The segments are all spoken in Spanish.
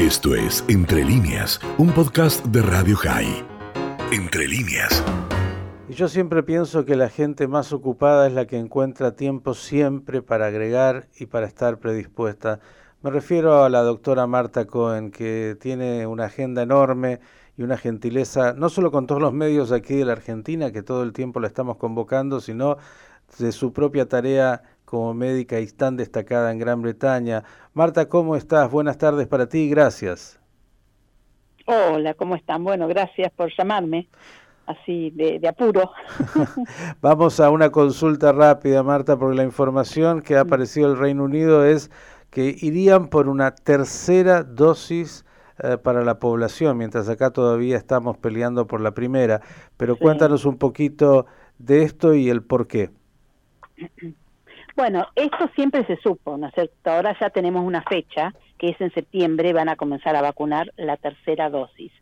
Esto es Entre líneas, un podcast de Radio High. Entre líneas. Y yo siempre pienso que la gente más ocupada es la que encuentra tiempo siempre para agregar y para estar predispuesta. Me refiero a la doctora Marta Cohen, que tiene una agenda enorme y una gentileza, no solo con todos los medios aquí de la Argentina, que todo el tiempo la estamos convocando, sino de su propia tarea como médica y tan destacada en Gran Bretaña. Marta, ¿cómo estás? Buenas tardes para ti, gracias. Hola, ¿cómo están? Bueno, gracias por llamarme, así de, apuro. Vamos a una consulta rápida, Marta, porque la información que ha aparecido del Reino Unido es que irían por una tercera dosis eh, para la población, mientras acá todavía estamos peleando por la primera. Pero cuéntanos un poquito de esto y el por qué. Bueno, esto siempre se supo, ¿no es cierto? Ahora ya tenemos una fecha, que es en septiembre, van a comenzar a vacunar la tercera dosis.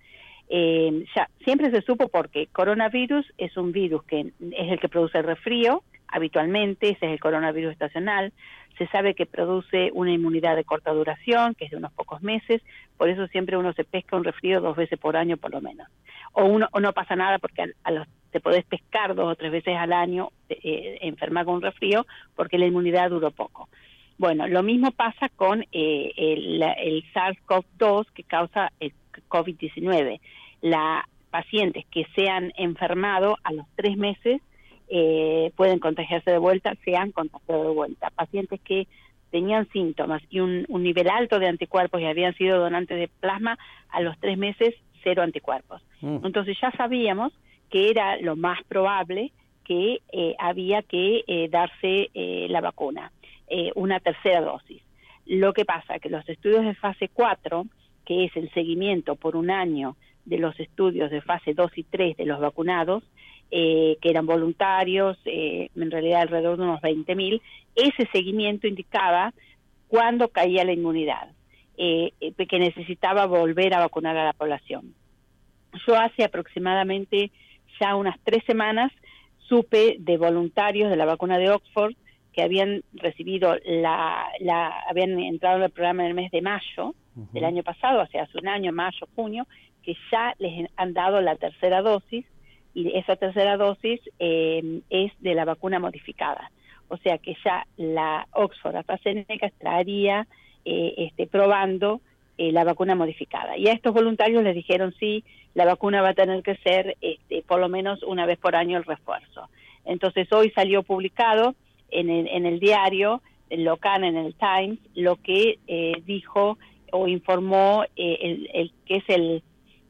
Eh, ya siempre se supo porque coronavirus es un virus que es el que produce el resfrío habitualmente, ese es el coronavirus estacional. Se sabe que produce una inmunidad de corta duración, que es de unos pocos meses, por eso siempre uno se pesca un resfrío dos veces por año por lo menos. O, uno, o no pasa nada porque a, los, te podés pescar dos o tres veces al año, eh, enfermar con un resfrío, porque la inmunidad duró poco. Bueno, lo mismo pasa con eh, el, el SARS-CoV-2 que causa el COVID-19. Las pacientes que se han enfermado a los tres meses eh, pueden contagiarse de vuelta, se han contagiado de vuelta. Pacientes que tenían síntomas y un, nivel alto de anticuerpos y habían sido donantes de plasma, a los tres meses cero anticuerpos. Mm. Entonces ya sabíamos que era lo más probable que eh, había que eh, darse la vacuna, una tercera dosis. Lo que pasa que los estudios de fase 4, que es el seguimiento por un año de los estudios de fase 2 y 3 de los vacunados, eh, que eran voluntarios, eh, en realidad alrededor de unos 20.000, ese seguimiento indicaba cuándo caía la inmunidad, eh, que necesitaba volver a vacunar a la población. Yo hace aproximadamente ya unas tres semanas supe de voluntarios de la vacuna de Oxford que habían recibido la, la habían entrado en el programa en el mes de mayo del año pasado, hace hace un año, mayo, junio, que ya les han dado la tercera dosis y esa tercera dosis eh, es de la vacuna modificada. O sea que ya la Oxford AstraZeneca estaría eh, este, probando eh, la vacuna modificada. Y a estos voluntarios les dijeron sí, la vacuna va a tener que ser este, por lo menos una vez por año el refuerzo. Entonces hoy salió publicado en el, en el diario local, en el Times, lo que dijo o informó el, el, que es el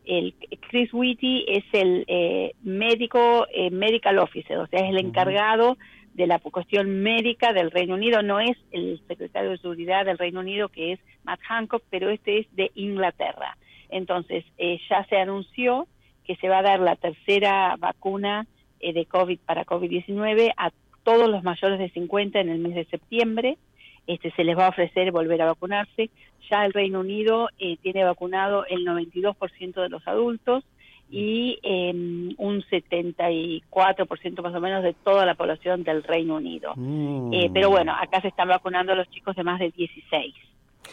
el Chris Whitty es el eh, médico, eh, medical officer, o sea, es el encargado de la cuestión médica del Reino Unido, no es el secretario de Seguridad del Reino Unido, que es Matt Hancock, pero este es de Inglaterra. Entonces, eh, ya se anunció que se va a dar la tercera vacuna de COVID para COVID-19 a todos los mayores de 50 en el mes de septiembre este, se les va a ofrecer volver a vacunarse. Ya el Reino Unido eh, tiene vacunado el 92% de los adultos y em, un 74% más o menos de toda la población del Reino Unido. Mm. Eh, pero bueno, acá se están vacunando los chicos de más de 16.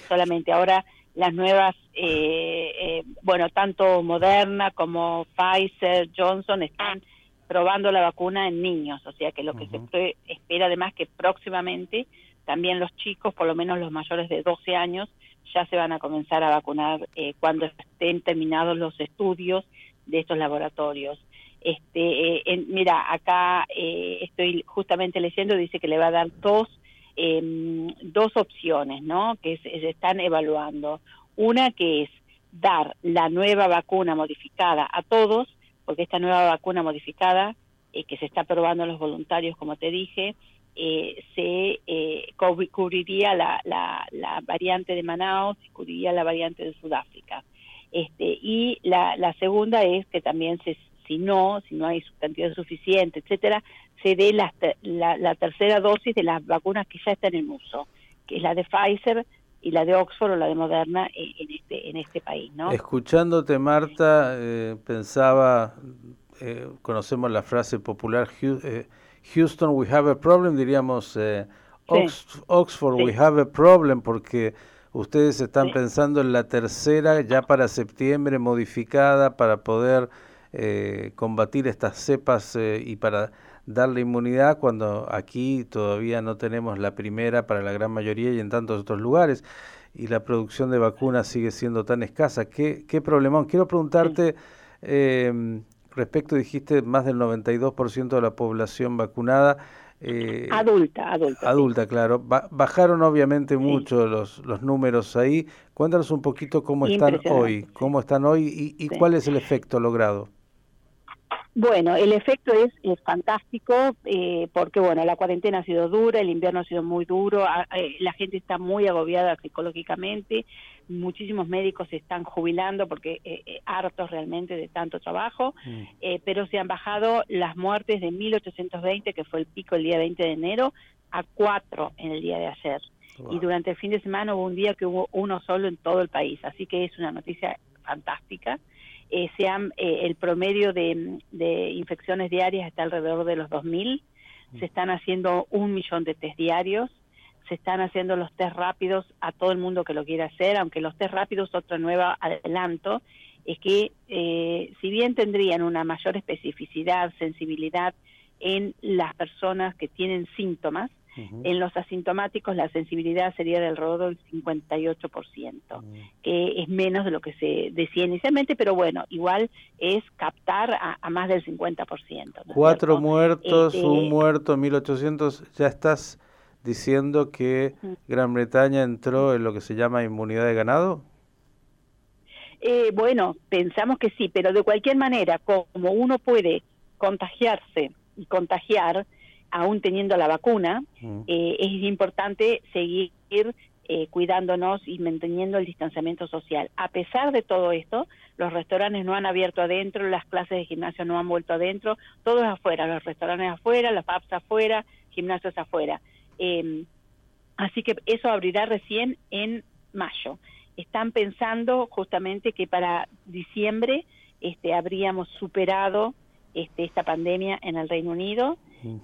Solamente ahora las nuevas, eh, bueno, tanto Moderna como Pfizer, Johnson están probando la vacuna en niños, o sea que lo que se espera además que próximamente también los chicos, por lo menos los mayores de 12 años, ya se van a comenzar a vacunar eh, cuando estén terminados los estudios de estos laboratorios. Este, eh, mira, acá eh, estoy justamente leyendo, dice que le va a dar dos, em, dos opciones, ¿no? Que se, están evaluando. Una que es dar la nueva vacuna modificada a todos, porque esta nueva vacuna modificada, que se está probando en los voluntarios, como te dije, eh, se eh, cubriría la, la, variante de Manaus y cubriría la variante de Sudáfrica. Este, y la, la segunda es que también se, si no, si no hay cantidad suficiente, etcétera, se dé la, la, tercera dosis de las vacunas que ya están en uso, que es la de Pfizer y la de Oxford o la de Moderna en, este en este país, ¿no? Escuchándote, Marta, eh, pensaba, eh, conocemos la frase popular, eh, Houston, we have a problem, diríamos eh, Oxford, we have a problem, porque ustedes están pensando en la tercera ya para septiembre modificada para poder eh, combatir estas cepas eh, y para darle inmunidad cuando aquí todavía no tenemos la primera para la gran mayoría y en tantos otros lugares y la producción de vacunas sigue siendo tan escasa. ¿Qué, qué problemón? Quiero preguntarte, eh, respecto, dijiste, más del 92% de la población vacunada. Eh, adulta, adulta. Adulta, claro. bajaron obviamente mucho los, los números ahí. Cuéntanos un poquito cómo están hoy, cómo están hoy y, y cuál es el efecto logrado. Bueno, el efecto es, es fantástico eh, porque, bueno, la cuarentena ha sido dura, el invierno ha sido muy duro, eh, la gente está muy agobiada psicológicamente, muchísimos médicos se están jubilando porque eh, hartos realmente de tanto trabajo, mm. pero se han bajado las muertes de 1820, que fue el pico el día 20 de enero, a cuatro en el día de ayer. Y durante el fin de semana hubo un día que hubo uno solo en todo el país, así que es una noticia fantástica eh, sean, eh, el promedio de, infecciones diarias está alrededor de los 2.000, mm. se están haciendo un millón de test diarios, se están haciendo los test rápidos a todo el mundo que lo quiera hacer, aunque los test rápidos, otro nuevo adelanto, es que eh, si bien tendrían una mayor especificidad, sensibilidad en las personas que tienen síntomas, en los asintomáticos la sensibilidad sería del alrededor del 58%, que es menos de lo que se decía inicialmente, pero bueno, igual es captar a, más del 50%. Cuatro muertos, este, un muerto, 1800, ya estás diciendo que Gran Bretaña entró en lo que se llama inmunidad de ganado. Eh, bueno, pensamos que sí, pero de cualquier manera, como uno puede contagiarse y contagiar, aún teniendo la vacuna, mm. eh, es importante seguir eh, cuidándonos y manteniendo el distanciamiento social. A pesar de todo esto, los restaurantes no han abierto adentro, las clases de gimnasio no han vuelto adentro, todo es afuera, los restaurantes afuera, las pubs afuera, gimnasios afuera. Em, así que eso abrirá recién en mayo. Están pensando justamente que para diciembre este, habríamos superado este, esta pandemia en el Reino Unido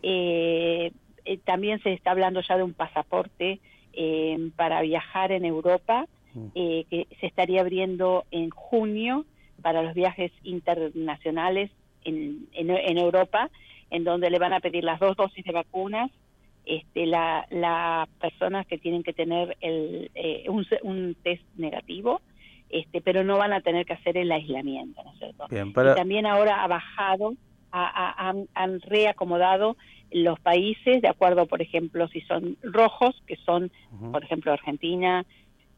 eh, eh, también se está hablando ya de un pasaporte eh, para viajar en Europa, eh, que se estaría abriendo en junio para los viajes internacionales en, en, Europa, en donde le van a pedir las dos dosis de vacunas este, las la personas que tienen que tener el, un, un, test negativo, este, pero no van a tener que hacer el aislamiento, ¿no es cierto? Y también ahora ha bajado han, reacomodado los países de acuerdo, por ejemplo, si son rojos, que son, por ejemplo, Argentina,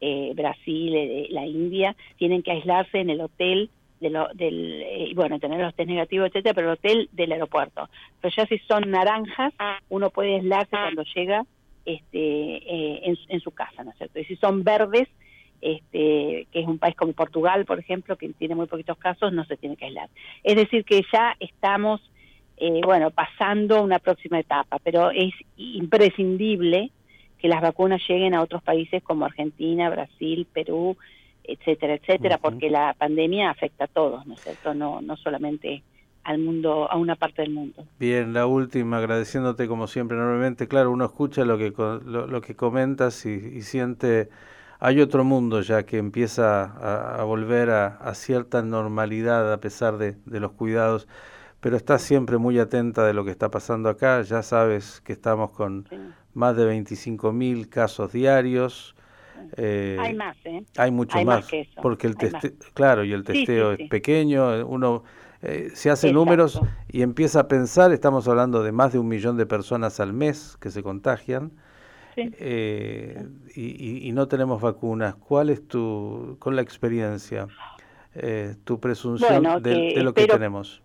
eh, Brasil, eh, la India, tienen que aislarse en el hotel de lo, del, eh, bueno, tener los test negativos, etcétera, pero el hotel del aeropuerto. Pero ya si son naranjas, uno puede aislarse cuando llega este, en, en, su casa, ¿no es cierto? Y si son verdes, este, que es un país como Portugal, por ejemplo, que tiene muy poquitos casos, no se tiene que aislar. Es decir, que ya estamos, eh, bueno, pasando una próxima etapa, pero es imprescindible que las vacunas lleguen a otros países como Argentina, Brasil, Perú, etcétera, etcétera, porque la pandemia afecta a todos, ¿no es cierto? No, no solamente al mundo, a una parte del mundo. Bien, la última, agradeciéndote como siempre enormemente. Claro, uno escucha lo que, lo, que comentas y siente hay otro mundo ya que empieza a, volver a, cierta normalidad a pesar de, los cuidados, pero estás siempre muy atenta de lo que está pasando acá. Ya sabes que estamos con más de 25 mil casos diarios. Eh, hay más, ¿eh? Hay mucho más, porque el testeo, claro, y el testeo es pequeño, uno eh, se hace números y empieza a pensar, estamos hablando de más de un millón de personas al mes que se contagian, eh, y, no tenemos vacunas. ¿Cuál es tu, con la experiencia, eh, tu presunción de, lo que tenemos?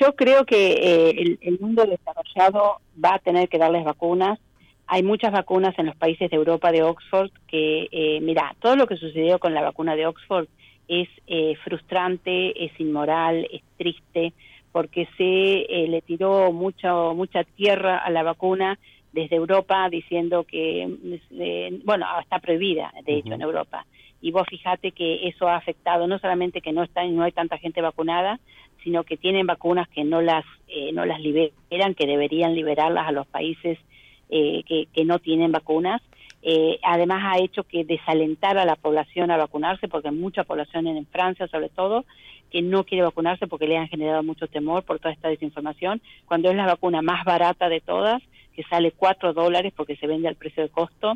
Yo creo que eh, el, mundo desarrollado va a tener que darles vacunas. Hay muchas vacunas en los países de Europa, de Oxford, que, eh, mira, todo lo que sucedió con la vacuna de Oxford es frustrante, es inmoral, es triste, porque se le tiró mucho, mucha tierra a la vacuna desde Europa diciendo que, eh, bueno, está prohibida, de hecho, en Europa. Y vos fijate que eso ha afectado no solamente que no está, no hay tanta gente vacunada, sino que tienen vacunas que no las eh, no las liberan, que deberían liberarlas a los países eh, que, que no tienen vacunas. Eh, además ha hecho que desalentar a la población a vacunarse, porque hay mucha población en Francia sobre todo que no quiere vacunarse porque le han generado mucho temor por toda esta desinformación, cuando es la vacuna más barata de todas, que sale 4 dólares porque se vende al precio de costo,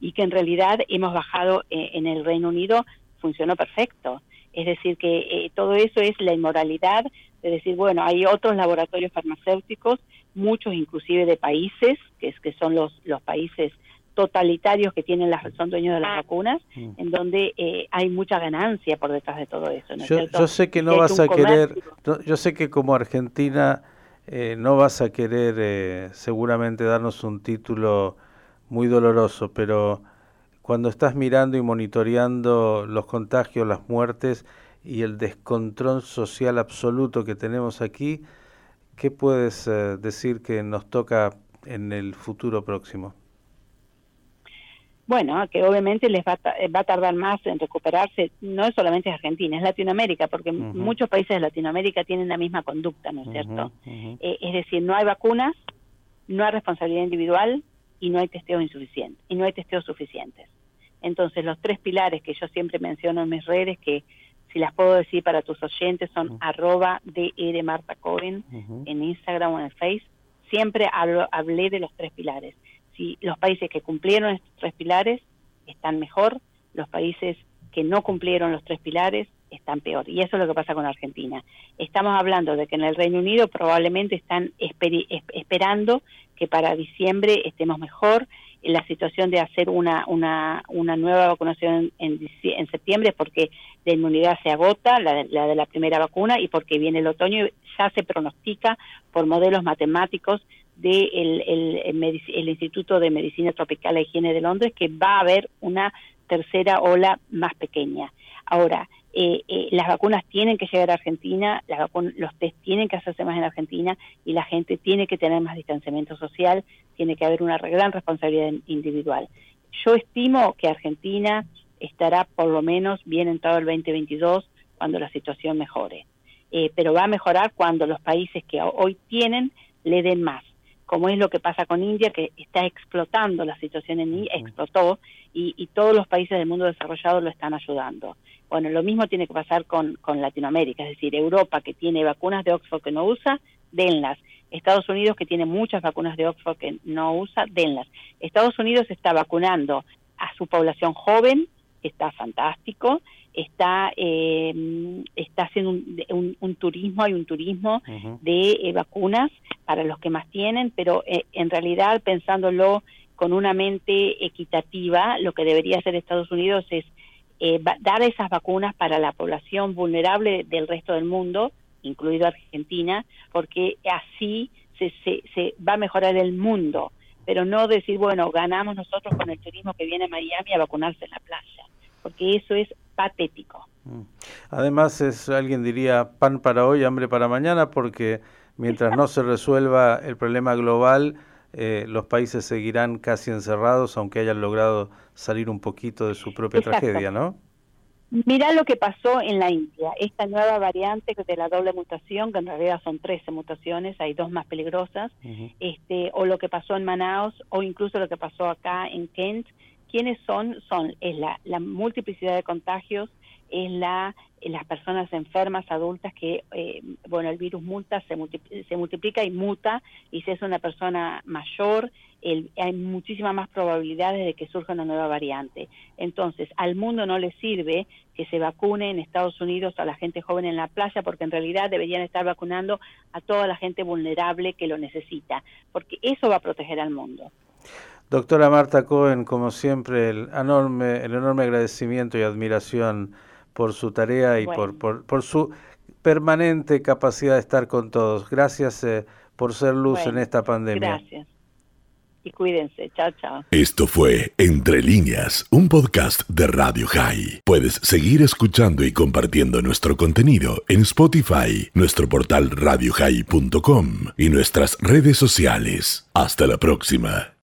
y que en realidad hemos bajado eh, en el Reino Unido, funcionó perfecto. Es decir, que eh, todo eso es la inmoralidad de decir, bueno, hay otros laboratorios farmacéuticos, muchos inclusive de países, que, es, que son los, los países totalitarios que tienen las, son dueños de las vacunas, mm. en donde eh, hay mucha ganancia por detrás de todo eso. yo, sé que no vas a querer, yo sé que como Argentina eh, no vas a querer eh, seguramente darnos un título muy doloroso, pero cuando estás mirando y monitoreando los contagios, las muertes y el descontrol social absoluto que tenemos aquí, ¿qué puedes decir que nos toca en el futuro próximo? Bueno, que obviamente les va a, va a tardar más en recuperarse, no es solamente Argentina, es Latinoamérica, porque muchos países de Latinoamérica tienen la misma conducta, ¿no es cierto? Eh, es decir, no hay vacunas, no hay responsabilidad individual y no hay testeos insuficientes, y no hay testeos suficientes. Entonces, los tres pilares que yo siempre menciono en mis redes, que si las puedo decir para tus oyentes, son arroba DR Marta Cohen en Instagram o en Facebook, siempre hablo, hablé de los tres pilares si los países que cumplieron estos tres pilares están mejor, los países que no cumplieron los tres pilares están peor. Y eso es lo que pasa con Argentina. Estamos hablando de que en el Reino Unido probablemente están esperando que para diciembre estemos mejor. En la situación de hacer una, una, una nueva vacunación en, en septiembre porque la inmunidad se agota, la de, la de la primera vacuna, y porque viene el otoño, ya se pronostica por modelos matemáticos del el, Instituto de Medicina Tropical e Higiene de Londres que va a haber una tercera ola más pequeña. Ahora, eh, eh, las vacunas tienen que llegar a Argentina, los test tienen que hacerse más en Argentina y la gente tiene que tener más distanciamiento social, tiene que haber una gran responsabilidad individual. Yo estimo que Argentina estará por lo menos bien en todo el 2022 cuando la situación mejore. Eh, pero va a mejorar cuando los países que hoy tienen le den más como es lo que pasa con India, que está explotando la situación en India, explotó, y, todos los países del mundo desarrollado lo están ayudando. Bueno, lo mismo tiene que pasar con, con Latinoamérica, es decir, Europa que tiene vacunas de Oxford que no usa, denlas. Estados Unidos que tiene muchas vacunas de Oxford que no usa, denlas. Estados Unidos está vacunando a su población joven, está fantástico, está eh, está haciendo un, turismo, hay un turismo de eh, vacunas para los que más tienen, pero eh, en realidad pensándolo con una mente equitativa, lo que debería hacer Estados Unidos es dar esas vacunas para la población vulnerable del resto del mundo, incluido Argentina, porque así se, se, se va a mejorar el mundo, pero no decir, bueno, ganamos nosotros con el turismo que viene a Miami a vacunarse en la playa porque eso es patético. Mm. Además es, alguien diría, pan para hoy, hambre para mañana, porque mientras no se resuelva el problema global, eh, los países seguirán casi encerrados, aunque hayan logrado salir un poquito de su propia tragedia, ¿no? Mira lo que pasó en la India, esta nueva variante de la doble mutación, que en realidad son 13 mutaciones, hay dos más peligrosas, este, o lo que pasó en Manaus, o incluso lo que pasó acá en Kent, ¿Quiénes son? Son es la, multiplicidad de contagios, es la las personas enfermas adultas que eh, bueno el virus multa se, se multiplica y muta y si es una persona mayor hay muchísimas más probabilidades de que surja una nueva variante entonces al mundo no le sirve que se vacune en Estados Unidos a la gente joven en la playa porque en realidad deberían estar vacunando a toda la gente vulnerable que lo necesita porque eso va a proteger al mundo Doctora Marta Cohen, como siempre, el enorme, el enorme agradecimiento y admiración por su tarea y por, por, su permanente capacidad de estar con todos. Gracias eh, por ser luz en esta pandemia. Gracias. Y cuídense. Chao, chao. Esto fue Entre líneas, un podcast de Radio High. Puedes seguir escuchando y compartiendo nuestro contenido en Spotify, nuestro portal radiohigh.com y nuestras redes sociales. Hasta la próxima.